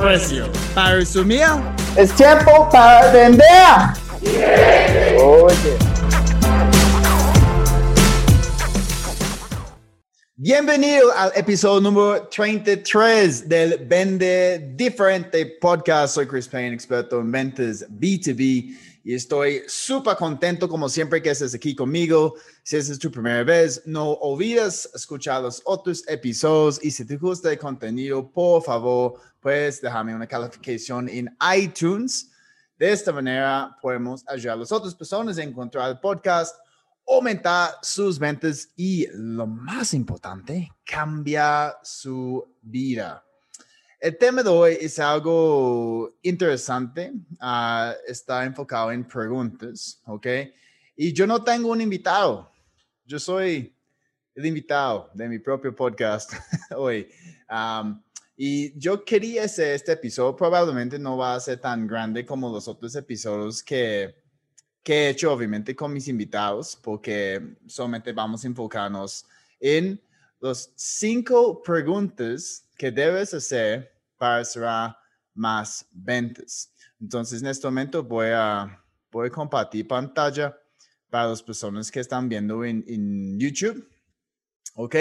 precio. Para resumir, Es tiempo para vender. Oye. bienvenido al episodio número 33 del Vende Diferente Podcast. Soy Chris Payne, experto en ventas B2B estoy súper contento como siempre que estés aquí conmigo. Si es tu primera vez, no olvides escuchar los otros episodios y si te gusta el contenido, por favor, puedes dejarme una calificación en iTunes. De esta manera podemos ayudar a las otras personas a encontrar el podcast, aumentar sus ventas y, lo más importante, cambiar su vida. El tema de hoy es algo interesante. ah, está enfocado en preguntas, ¿ok? Y yo no tengo un invitado. Yo soy el invitado de mi propio podcast hoy. Am, y yo quería hacer este episodio. Probablemente no va a ser tan grande como los otros episodios que, que he hecho, obviamente, con mis invitados, porque solamente vamos a enfocarnos en los cinco preguntas que debes hacer para cerrar más ventas. Entonces, en este momento voy a, voy a compartir pantalla para las personas que están viendo en, en YouTube. ¿Ok?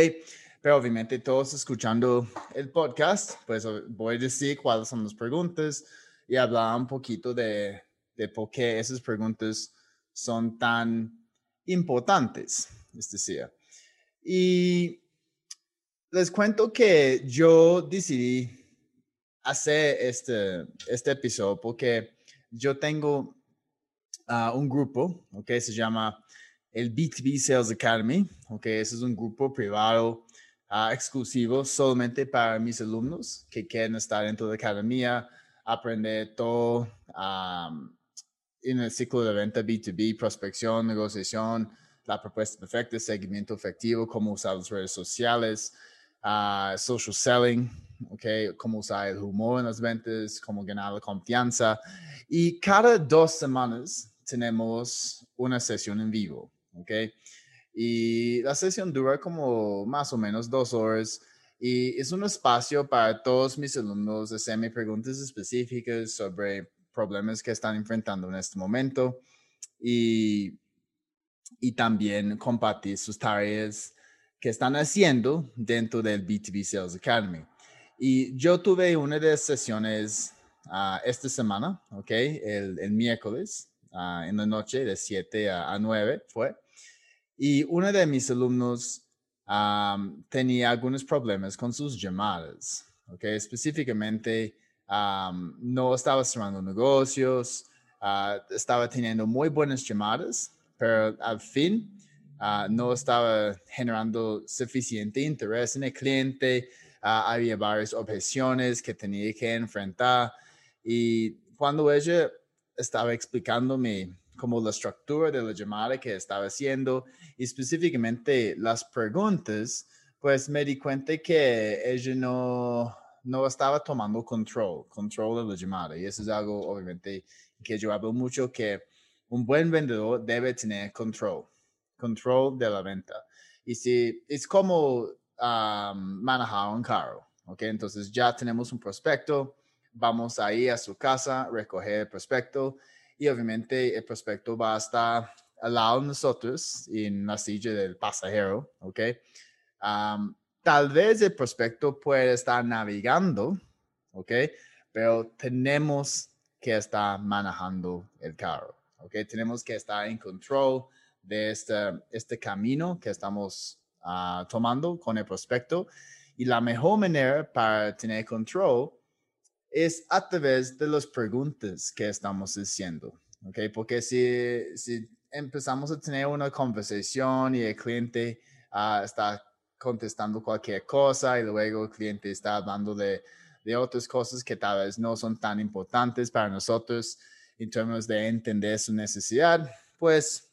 Pero obviamente todos escuchando el podcast, pues voy a decir cuáles son las preguntas y hablar un poquito de, de por qué esas preguntas son tan importantes, es decir. Y les cuento que yo decidí hacer este, este episodio porque yo tengo ah, un grupo, ok, se llama el B2B Sales Academy, ok, ese es un grupo privado ah, exclusivo solamente para mis alumnos que quieren estar dentro de la academia, aprender todo am, en el ciclo de venta B2B, prospección, negociación, la propuesta perfecta, seguimiento efectivo, cómo usar las redes sociales, social selling, okay, cómo usar el humor en las ventas, cómo ganar la confianza. Y cada dos semanas tenemos una sesión en vivo, ¿ok? Y la sesión dura como más o menos dos horas y es un espacio para todos mis alumnos hacerme preguntas específicas sobre problemas que están enfrentando en este momento y, y también compartir sus tareas que están haciendo dentro del B2B Sales Academy. Y yo tuve una de las sesiones ah, esta semana, ¿ok? El, miércoles ah, en la noche de 7 a, a 9 fue. Y uno de mis alumnos tenía algunos problemas con sus llamadas, ¿ok? Específicamente, am, no estaba cerrando negocios, ah, estaba teniendo muy buenas llamadas, pero al fin ah, no estaba generando suficiente interés en el cliente, ah, había varias objeciones que tenía que enfrentar. Y cuando ella estaba explicándome como la estructura de la llamada que estaba haciendo y específicamente las preguntas, pues me di cuenta que ella no, no estaba tomando control, control de la llamada. Y eso es algo, obviamente, que yo hablo mucho, que un buen vendedor debe tener control, control de la venta. Y si es como um, manejar un carro, ¿ok? Entonces ya tenemos un prospecto, vamos a ir a su casa, recoger el prospecto y obviamente el prospecto va a estar al lado de nosotros en la silla del pasajero, ¿ok? Am, tal vez el prospecto puede estar navegando, ¿ok? Pero tenemos que estar manejando el carro, ¿ok? Tenemos que estar en control de este, este camino que estamos ah, tomando con el prospecto. Y la mejor manera para tener control es a través de las preguntas que estamos haciendo, ¿ok? Porque si, si empezamos a tener una conversación y el cliente ah, está contestando cualquier cosa y luego el cliente está hablando de, de otras cosas que tal vez no son tan importantes para nosotros en términos de entender su necesidad, pues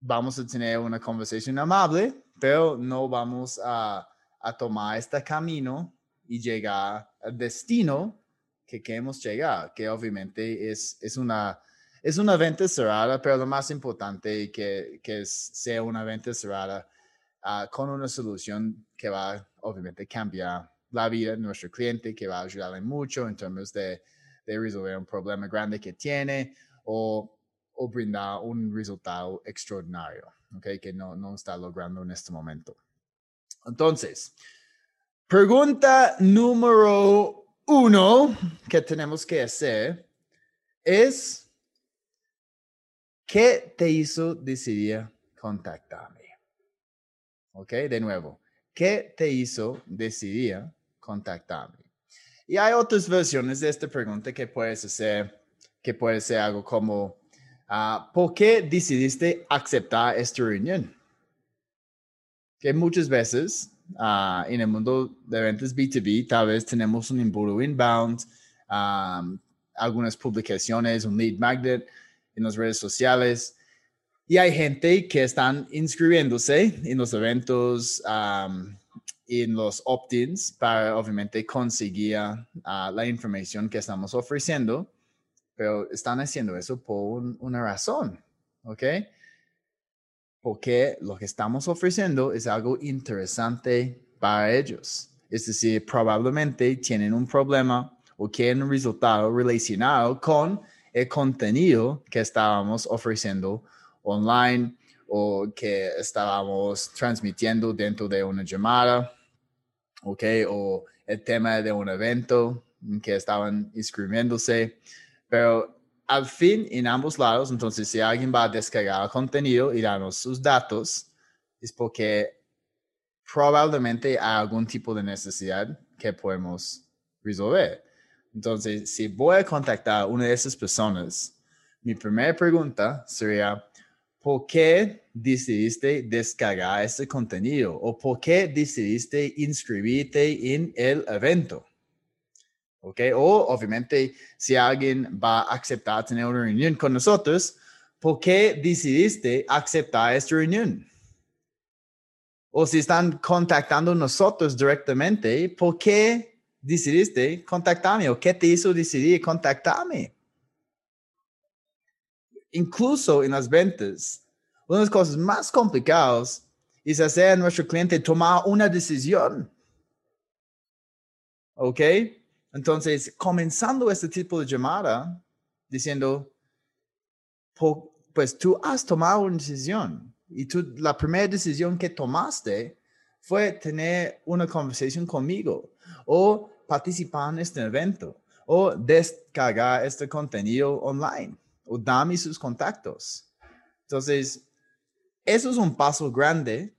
vamos a tener una conversación amable, pero no vamos a, a tomar este camino y llegar al destino que queremos llegar, que obviamente es, es, una, es una venta cerrada, pero lo más importante que, que sea una venta cerrada uh, con una solución que va obviamente cambiar la vida de nuestro cliente, que va a ayudarle mucho en términos de, de resolver un problema grande que tiene o, o brindar un resultado extraordinario, okay, que no, no está logrando en este momento. Entonces, pregunta número uno que tenemos que hacer es, ¿qué te hizo decidir contactarme? Ok, de nuevo, ¿qué te hizo decidir contactarme? Y hay otras versiones de esta pregunta que puedes hacer, que puede ser algo como, uh, ¿por qué decidiste aceptar esta reunión? Que muchas veces uh, en el mundo de ventas B2B, tal vez tenemos un embudo inbound, algunas publicaciones, un lead magnet en las redes sociales, y hay gente que están inscribiéndose en los eventos, en los opt-ins, para obviamente conseguir ah, la información que estamos ofreciendo, pero están haciendo eso por una razón, ¿ok? Porque lo que estamos ofreciendo es algo interesante para ellos. Es decir, probablemente tienen un problema o quieren un resultado relacionado con el contenido que estábamos ofreciendo online o que estábamos transmitiendo dentro de una llamada, ¿ok? O el tema de un evento que estaban inscribiéndose. Pero al fin, en ambos lados, entonces si alguien va a descargar el contenido y darnos sus datos, es porque probablemente hay algún tipo de necesidad que podemos resolver. Entonces, si voy a contactar a una de esas personas, mi primera pregunta sería, ¿por qué decidiste descargar este contenido? ¿O por qué decidiste inscribirte en el evento? ¿Ok? O obviamente, si alguien va a aceptar tener una reunión con nosotros, ¿por qué decidiste aceptar esta reunión? O si están contactando nosotros directamente, ¿por qué decidiste contactarme? ¿O qué te hizo decidir contactarme? incluso en las ventas, una de las cosas más complicadas es hacer a nuestro cliente tomar una decisión. ¿Ok? Entonces, comenzando este tipo de llamada, diciendo, pues tú has tomado una decisión y tú, la primera decisión que tomaste fue tener una conversación conmigo o participar en este evento o descargar este contenido online o dame sus contactos. Entonces, eso es un paso grande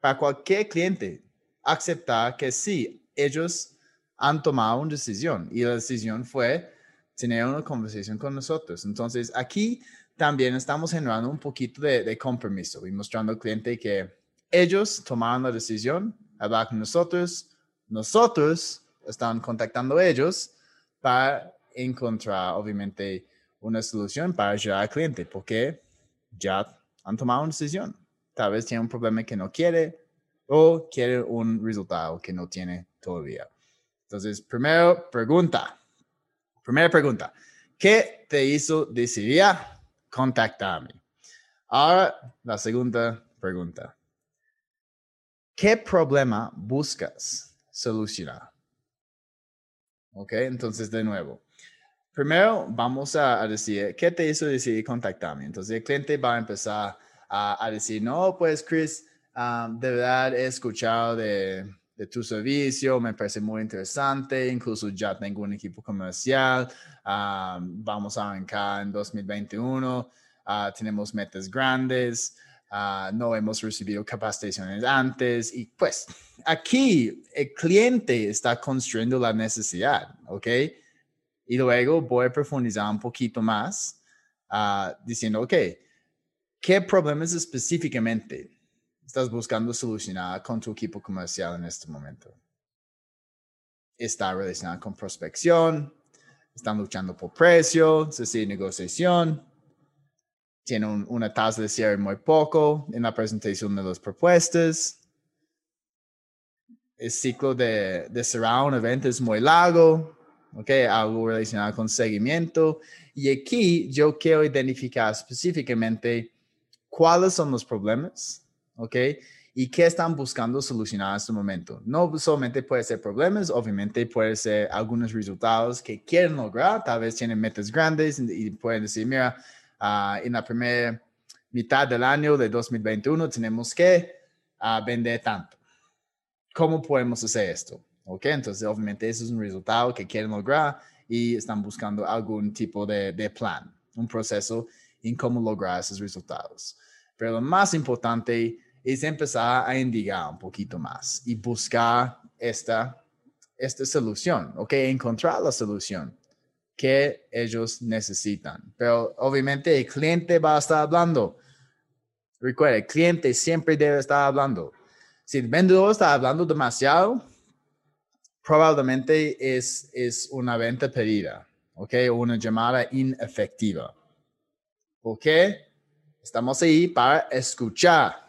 para cualquier cliente, aceptar que sí, ellos han tomado una decisión y la decisión fue tener una conversación con nosotros. Entonces, aquí también estamos generando un poquito de, compromiso y mostrando al cliente que ellos tomaron la decisión, hablar con nosotros, nosotros están contactando a ellos para encontrar, obviamente, una solución para ayudar al cliente, porque ya han tomado una decisión. Tal vez tiene un problema que no quiere o quiere un resultado que no tiene todavía. Entonces, primero pregunta. Primera pregunta. ¿Qué te hizo decidir contactarme? Ahora, la segunda pregunta. ¿Qué problema buscas solucionar? Ok, entonces de nuevo, primero vamos a, decir, ¿qué te hizo decidir contactarme? Entonces el cliente va a empezar a, decir, no, pues Chris, um, de verdad he escuchado de, tu servicio, me parece muy interesante, incluso ya tengo un equipo comercial, um, vamos a arrancar en 2021, uh, tenemos metas grandes, uh, no hemos recibido capacitaciones antes y pues aquí el cliente está construyendo la necesidad, ¿ok? Y luego voy a profundizar un poquito más uh, diciendo, ok, ¿qué problemas específicamente estás buscando solucionar con tu equipo comercial en este momento? está relacionada con prospección, están luchando por precio, se sigue negociación, tienen una tasa de cierre muy poco en la presentación de las propuestas. El ciclo de, de cerrar un evento es muy largo, ¿ok? Algo relacionado con seguimiento. Y aquí yo quiero identificar específicamente cuáles son los problemas, ¿ok? Y qué están buscando solucionar en este momento. No solamente puede ser problemas, obviamente puede ser algunos resultados que quieren lograr, tal vez tienen metas grandes y pueden decir, mira, uh, en la primera mitad del año de 2021 tenemos que uh, vender tanto. ¿Cómo podemos hacer esto? ¿Ok? Entonces, obviamente, eso es un resultado que quieren lograr y están buscando algún tipo de, de plan, un proceso en cómo lograr esos resultados. Pero lo más importante es empezar a indicar un poquito más y buscar esta, esta solución, ¿ok? Encontrar la solución que ellos necesitan. Pero obviamente el cliente va a estar hablando. Recuerda, el cliente siempre debe estar hablando. Si el vendedor está hablando demasiado, probablemente es, es una venta pedida, ¿ok? Una llamada inefectiva. ¿Por? Estamos ahí para escuchar.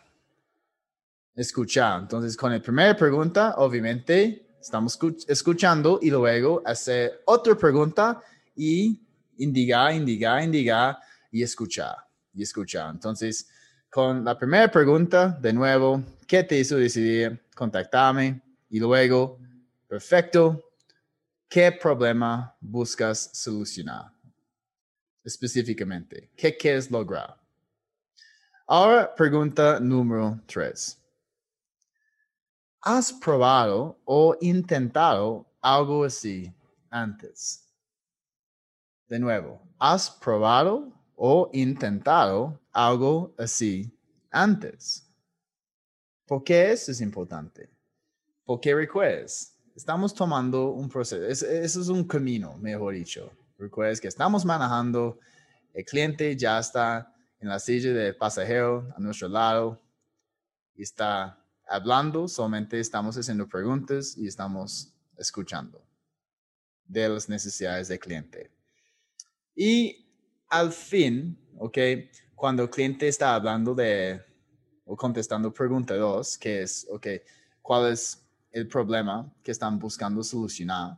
Escuchar. Entonces, con la primera pregunta, obviamente, estamos escuchando y luego hacer otra pregunta y indicar, indicar, indicar y escuchar. Y escuchar. Entonces, con la primera pregunta, de nuevo, ¿qué te hizo decidir contactarme? Y luego, perfecto, ¿qué problema buscas solucionar? Específicamente, ¿qué quieres lograr? Ahora, pregunta número tres. ¿Has probado o intentado algo así antes? De nuevo, ¿has probado o intentado algo así antes? ¿Por qué eso es importante? Porque recuerdes, estamos tomando un proceso, eso es un camino, mejor dicho. Recuerdes que estamos manejando, el cliente ya está en la silla de pasajero a nuestro lado y está hablando, solamente estamos haciendo preguntas y estamos escuchando de las necesidades del cliente. Y al fin, ¿ok? Cuando el cliente está hablando de o contestando pregunta dos, que es, ok, ¿cuál es el problema que están buscando solucionar?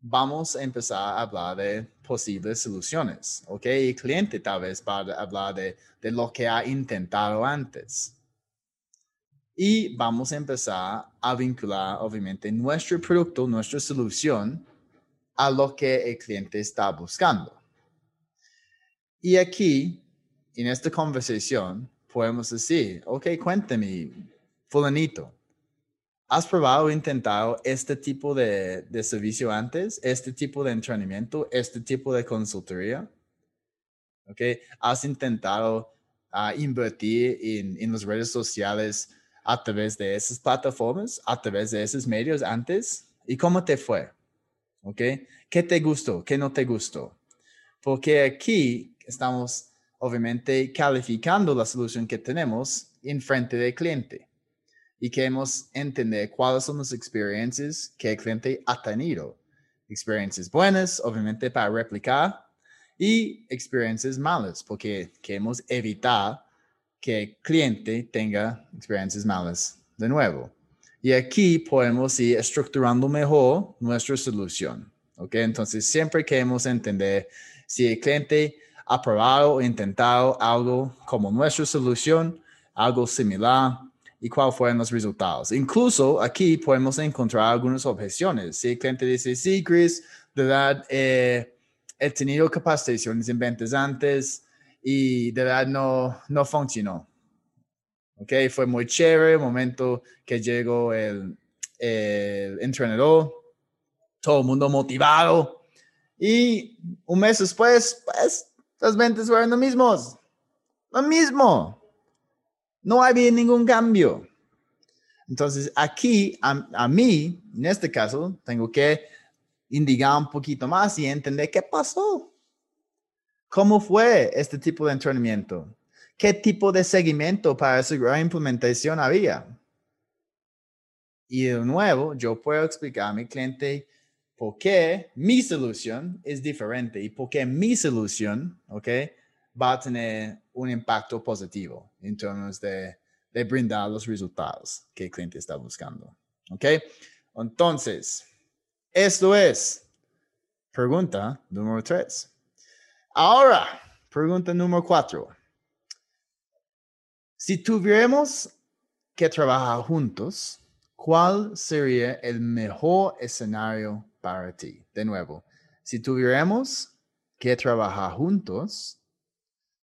vamos a empezar a hablar de posibles soluciones, ¿ok? El cliente tal vez va a hablar de, de lo que ha intentado antes. Y vamos a empezar a vincular, obviamente, nuestro producto, nuestra solución a lo que el cliente está buscando. Y aquí, en esta conversación, podemos decir, ok, cuéntame, fulanito, ¿Has probado o intentado este tipo de, de, servicio antes? ¿Este tipo de entrenamiento? ¿Este tipo de consultoría? ¿Okay? ¿Has intentado uh, invertir en, en las redes sociales a través de esas plataformas, a través de esos medios antes? ¿Y cómo te fue? ¿Okay? ¿Qué te gustó? ¿Qué no te gustó? Porque aquí estamos obviamente calificando la solución que tenemos en frente del cliente y queremos entender cuáles son las experiencias que el cliente ha tenido. Experiencias buenas, obviamente, para replicar, y experiencias malas, porque queremos evitar que el cliente tenga experiencias malas de nuevo. Y aquí podemos ir estructurando mejor nuestra solución. ¿ok? Entonces, siempre queremos entender si el cliente ha probado o intentado algo como nuestra solución, algo similar, y cuáles fueron los resultados. Incluso aquí podemos encontrar algunas objeciones. Si el cliente dice, sí, Chris, de verdad, eh, he tenido capacitaciones en ventas antes y de verdad no, no funcionó. Ok, fue muy chévere el momento que llegó el, el entrenador, todo el mundo motivado y un mes después, pues, las ventas fueron lo mismos. Lo mismo. No había ningún cambio. Entonces, aquí, a, mí, en este caso, tengo que indicar un poquito más y entender qué pasó. ¿Cómo fue este tipo de entrenamiento? ¿Qué tipo de seguimiento para esa gran implementación había? Y de nuevo, yo puedo explicar a mi cliente por qué mi solución es diferente y por qué mi solución, ¿ok? Va a tener un impacto positivo en términos de, de brindar los resultados que el cliente está buscando, ¿ok? Entonces, esto es pregunta número tres. Ahora, pregunta número cuatro. Si tuviéramos que trabajar juntos, ¿cuál sería el mejor escenario para ti? De nuevo, si tuviéramos que trabajar juntos,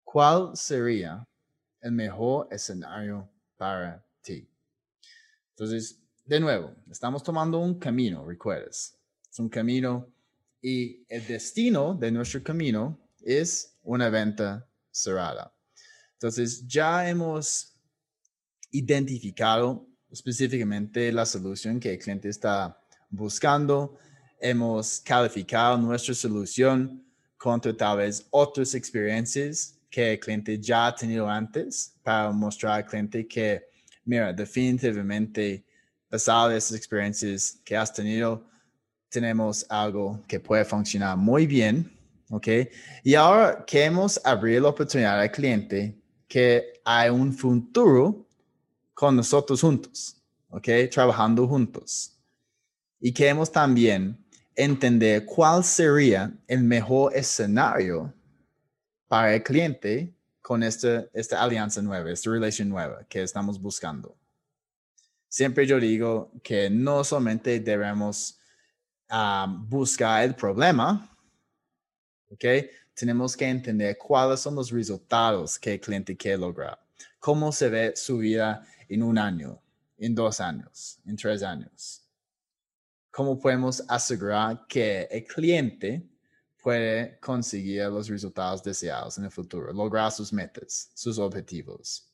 ¿cuál sería el mejor escenario para ti? Entonces, de nuevo, estamos tomando un camino, recuerdas. Es un camino y el destino de nuestro camino es una venta cerrada. Entonces, ya hemos identificado específicamente la solución que el cliente está buscando. Hemos calificado nuestra solución contra tal vez otras experiencias que el cliente ya ha tenido antes para mostrar al cliente que, mira, definitivamente, pasado de esas experiencias que has tenido, tenemos algo que puede funcionar muy bien, ¿ok? Y ahora queremos abrir la oportunidad al cliente que hay un futuro con nosotros juntos, ¿ok? Trabajando juntos. Y queremos también entender cuál sería el mejor escenario para el cliente con esta, esta alianza nueva, esta relación nueva que estamos buscando. Siempre yo digo que no solamente debemos buscar el problema, ¿ok? Tenemos que entender cuáles son los resultados que el cliente quiere lograr. Cómo se ve su vida en un año, en dos años, en tres años. Cómo podemos asegurar que el cliente puede conseguir los resultados deseados en el futuro, lograr sus metas, sus objetivos.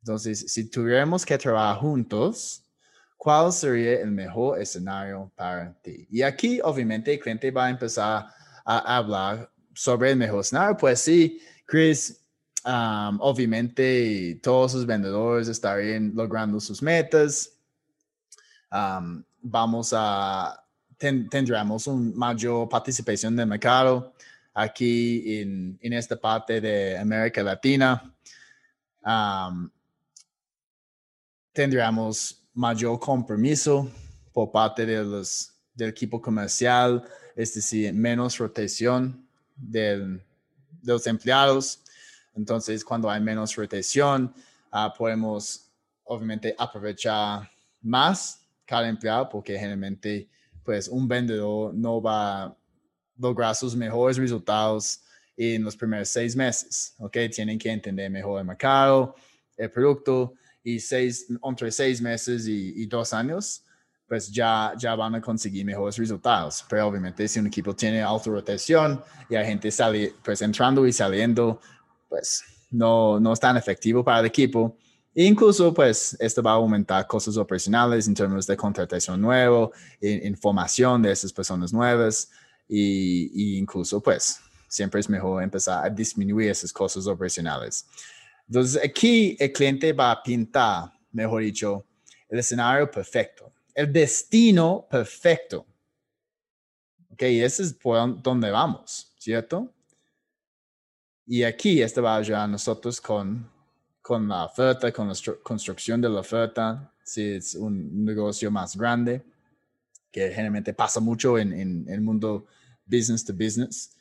Entonces, si tuviéramos que trabajar juntos, ¿Cuál sería el mejor escenario para ti? Y aquí, obviamente, el cliente va a empezar a hablar sobre el mejor escenario. Pues sí, Chris, obviamente todos sus vendedores estarían logrando sus metas. Vamos a, tendremos una mayor participación del mercado aquí en, en esta parte de América Latina. Um, tendremos mayor compromiso por parte de los, del equipo comercial, es decir, menos rotación de los empleados. Entonces, cuando hay menos rotación, ah, podemos obviamente aprovechar más cada empleado porque generalmente pues un vendedor no va a lograr sus mejores resultados en los primeros seis meses, ¿ok? Tienen que entender mejor el mercado, el producto y seis, entre seis meses y, dos años, pues ya, ya van a conseguir mejores resultados. Pero obviamente si un equipo tiene alta rotación y hay gente sale, pues entrando y saliendo, pues no, no es tan efectivo para el equipo. E incluso, pues, esto va a aumentar costos operacionales en términos de contratación nuevo, información de esas personas nuevas y, y incluso, pues, siempre es mejor empezar a disminuir esos costos operacionales. Entonces, aquí el cliente va a pintar, mejor dicho, el escenario perfecto, el destino perfecto. Ok, ese es donde vamos, ¿cierto? Y aquí este va a ayudar a nosotros con, con la oferta, con la construcción de la oferta, si es un negocio más grande, que generalmente pasa mucho en el mundo business to business.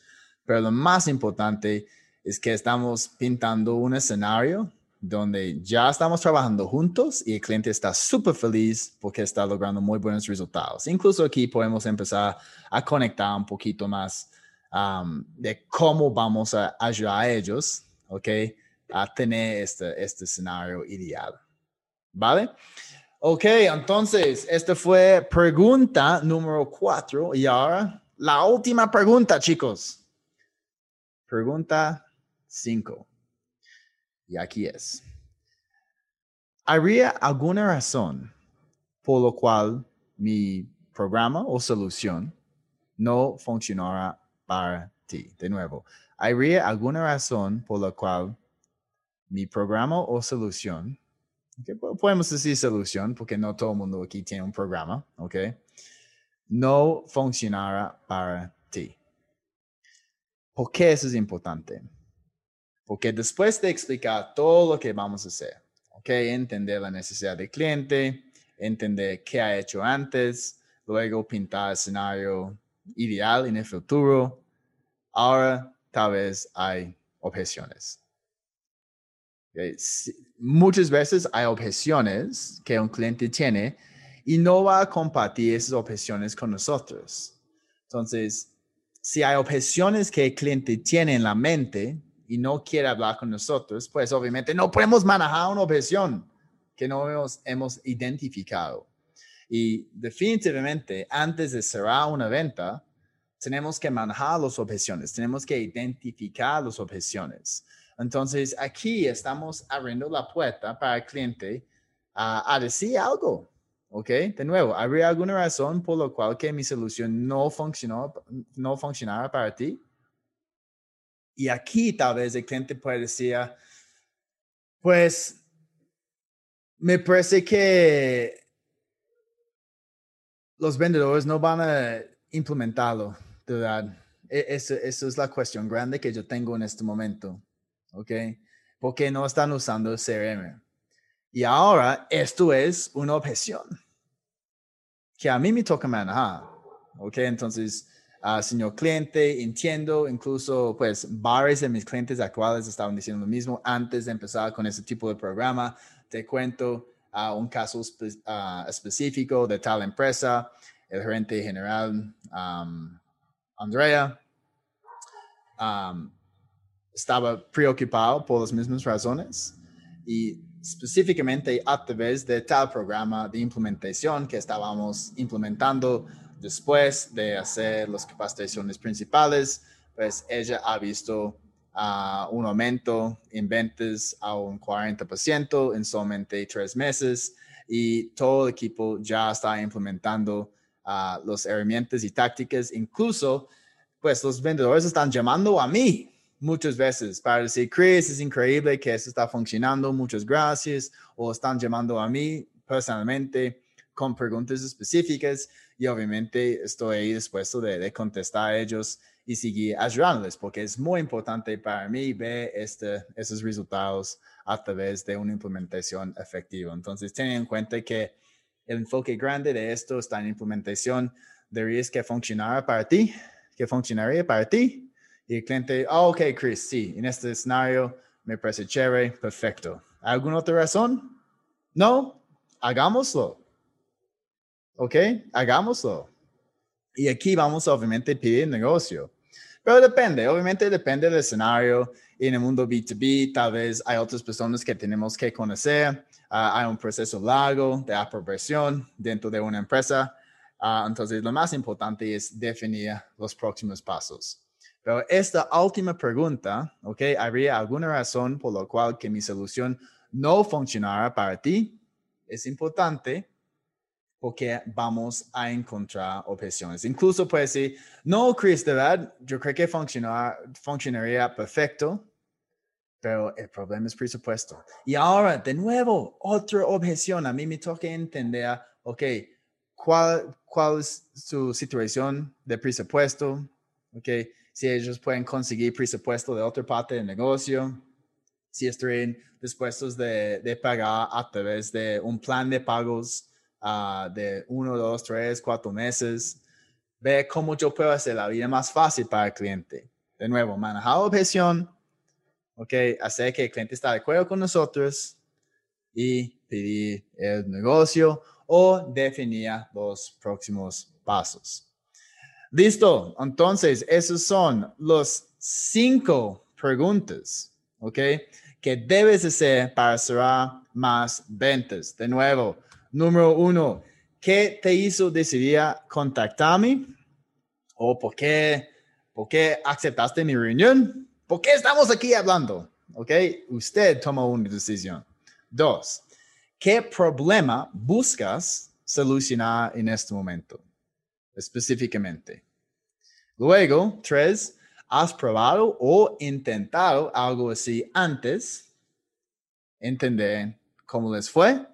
Pero lo más importante es que estamos pintando un escenario donde ya estamos trabajando juntos y el cliente está súper feliz porque está logrando muy buenos resultados. Incluso aquí podemos empezar a conectar un poquito más de cómo vamos a ayudar a ellos, ¿ok? A tener este, este escenario ideal. ¿Vale? Ok, entonces, esta fue pregunta número cuatro y ahora la última pregunta, chicos. Pregunta 5. Y aquí es. ¿Habría alguna razón por lo cual mi programa o solución no funcionara para ti? De nuevo, ¿habría alguna razón por la cual mi programa o solución podemos decir solución, porque no todo el mundo aquí tiene un programa, ¿ok? No funcionará para ti. ¿Por qué eso es importante? Porque después de explicar todo lo que vamos a hacer, ¿ok? Entender la necesidad del cliente, entender qué ha hecho antes, luego pintar el escenario ideal en el futuro, ahora tal vez hay objeciones. Muchas veces hay objeciones que un cliente tiene y no va a compartir esas objeciones con nosotros. Entonces, si hay objeciones que el cliente tiene en la mente y no quiere hablar con nosotros, pues obviamente no podemos manejar una objeción que no hemos, hemos identificado. Y definitivamente, antes de cerrar una venta, tenemos que manejar las objeciones, tenemos que identificar las objeciones. Entonces, aquí estamos abriendo la puerta para el cliente a decir algo. ¿Ok? De nuevo, ¿habría alguna razón por la cual que mi solución no funcionó, no funcionara para ti? Y aquí tal vez el cliente puede decir, pues, me parece que los vendedores no van a implementarlo, ¿verdad? E, Esa es la cuestión grande que yo tengo en este momento, ¿ok? Porque no están usando CRM. Y ahora esto es una objeción que a mí me toca manejar, ¿ok? Entonces, uh, señor cliente, entiendo, incluso pues varios de mis clientes actuales estaban diciendo lo mismo antes de empezar con ese tipo de programa. Te cuento uh, un caso uh, específico de tal empresa, el gerente general um, Andrea um, estaba preocupado por las mismas razones y específicamente a través de tal programa de implementación que estábamos implementando después de hacer las capacitaciones principales, pues ella ha visto uh, un aumento en ventas a un 40% en solamente tres meses y todo el equipo ya está implementando uh, las herramientas y tácticas. Incluso, pues los vendedores están llamando a mí muchas veces para decir, Chris, es increíble que esto está funcionando, muchas gracias, o están llamando a mí personalmente con preguntas específicas y obviamente estoy ahí dispuesto de, de contestar a ellos y seguir ayudándoles, porque es muy importante para mí ver este, esos resultados a través de una implementación efectiva. Entonces, ten en cuenta que el enfoque grande de esto está en implementación. Deberías que funcionara para ti, que funcionaría para ti y el cliente, oh, ok, Chris, sí, en este escenario me parece chévere, perfecto. ¿Alguna otra razón? No, hagámoslo. ¿Ok? Hagámoslo. Y aquí vamos obviamente pedir negocio. Pero depende, obviamente depende del escenario. En el mundo B2B, tal vez hay otras personas que tenemos que conocer. Uh, hay un proceso largo de aprobación dentro de una empresa. Uh, entonces, lo más importante es definir los próximos pasos. Pero esta última pregunta, ¿ok? ¿Habría alguna razón por la cual que mi solución no funcionara para ti? Es importante porque vamos a encontrar objeciones. Incluso puede decir, no, Chris, de verdad, yo creo que funcionaría perfecto, pero el problema es presupuesto. Y ahora, de nuevo, otra objeción. A mí me toca entender, ok, ¿cuál, cuál es su situación de presupuesto? Ok, si ellos pueden conseguir presupuesto de otra parte del negocio, si están dispuestos de, de pagar a través de un plan de pagos uh, de uno, dos, tres, cuatro meses, ve cómo yo puedo hacer la vida más fácil para el cliente. De nuevo, manejar la objeción, ok, hacer que el cliente esté de acuerdo con nosotros y pedir el negocio o definir los próximos pasos. Listo. Entonces, esos son los cinco preguntas, ¿ok? Que debes hacer para cerrar más ventas. De nuevo, número uno, ¿qué te hizo decidir contactarme? ¿O por qué, por qué aceptaste mi reunión? ¿Por qué estamos aquí hablando? ¿Ok? Usted toma una decisión. Dos, ¿qué problema buscas solucionar en este momento? específicamente. Luego, tres, ¿has probado o intentado algo así antes? Entender ¿Cómo les fue?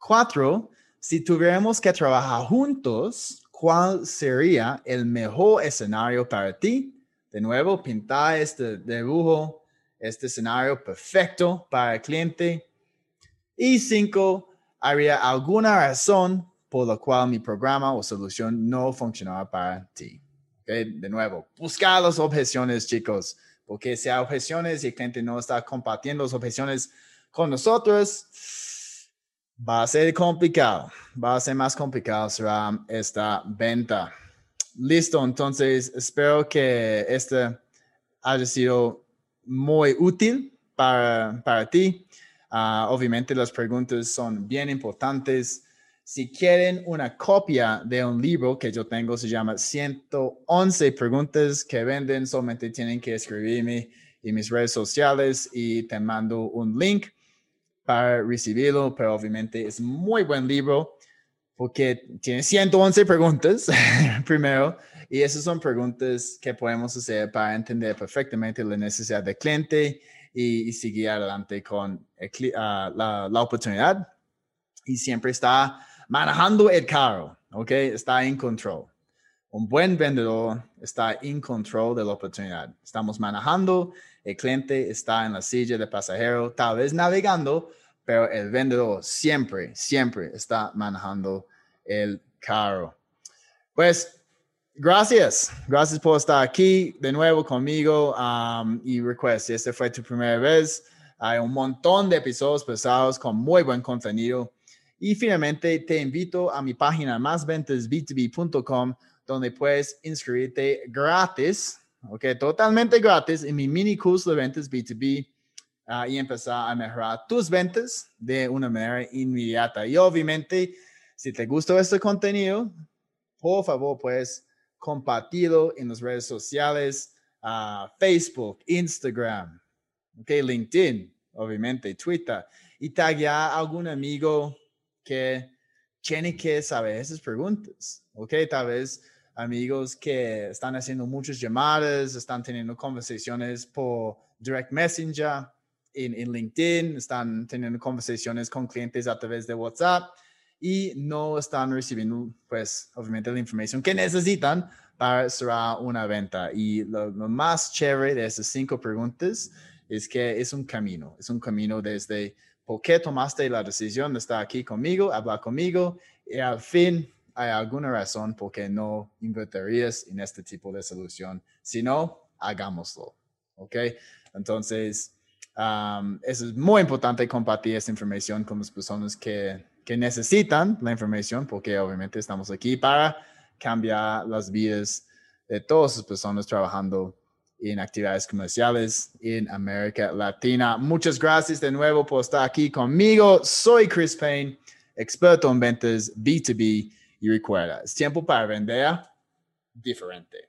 Cuatro, si tuviéramos que trabajar juntos, ¿cuál sería el mejor escenario para ti? De nuevo, pintar este dibujo, este escenario perfecto para el cliente. Y cinco, ¿habría alguna razón por la cual mi programa o solución no funcionaba para ti? De nuevo, buscar las objeciones, chicos, porque si hay objeciones y el cliente no está compartiendo las objeciones con nosotros, va a ser complicado, va a ser más complicado será esta venta. Listo, entonces espero que este haya sido muy útil para, para ti. Ah, obviamente las preguntas son bien importantes. Si quieren una copia de un libro que yo tengo, se llama 111 preguntas que venden, solamente tienen que escribirme en mis redes sociales y te mando un link para recibirlo, pero obviamente es muy buen libro porque tiene 111 preguntas primero y esas son preguntas que podemos hacer para entender perfectamente la necesidad del cliente y, seguir adelante con ah, la, la, oportunidad y siempre está manejando el carro, ¿ok? Está en control. Un buen vendedor está en control de la oportunidad. Estamos manejando, el cliente está en la silla de pasajero, tal vez navegando, pero el vendedor siempre, siempre está manejando el carro. Pues gracias, gracias por estar aquí de nuevo conmigo um, y recuerda, si esta fue tu primera vez, hay un montón de episodios pesados con muy buen contenido. Y finalmente te invito a mi página másventasb2b.com donde puedes inscribirte gratis, ok, totalmente gratis en mi mini curso de ventas B2B y empezar a mejorar tus ventas de una manera inmediata. Y obviamente, si te gustó este contenido, por favor, pues compartirlo en las redes sociales, Facebook, Instagram, okay, LinkedIn, obviamente, Twitter, y taguear a algún amigo que tiene que saber esas preguntas, ok, tal vez amigos que están haciendo muchas llamadas, están teniendo conversaciones por direct messenger, en, LinkedIn, están teniendo conversaciones con clientes a través de WhatsApp y no están recibiendo, pues, obviamente la información que necesitan para cerrar una venta. Y lo, más chévere de esas cinco preguntas es que es un camino, es un camino desde por qué tomaste la decisión de estar aquí conmigo, hablar conmigo, y al fin hay alguna razón por qué no invertirías en este tipo de solución. Si no, hagámoslo. ¿Ok? Entonces, eso es muy importante compartir esta información con las personas que, que necesitan la información, porque obviamente estamos aquí para cambiar las vidas de todas las personas trabajando en actividades comerciales en América Latina. Muchas gracias de nuevo por estar aquí conmigo. Soy Chris Payne, experto en ventas B2B y recuerda, es tiempo para vender diferente.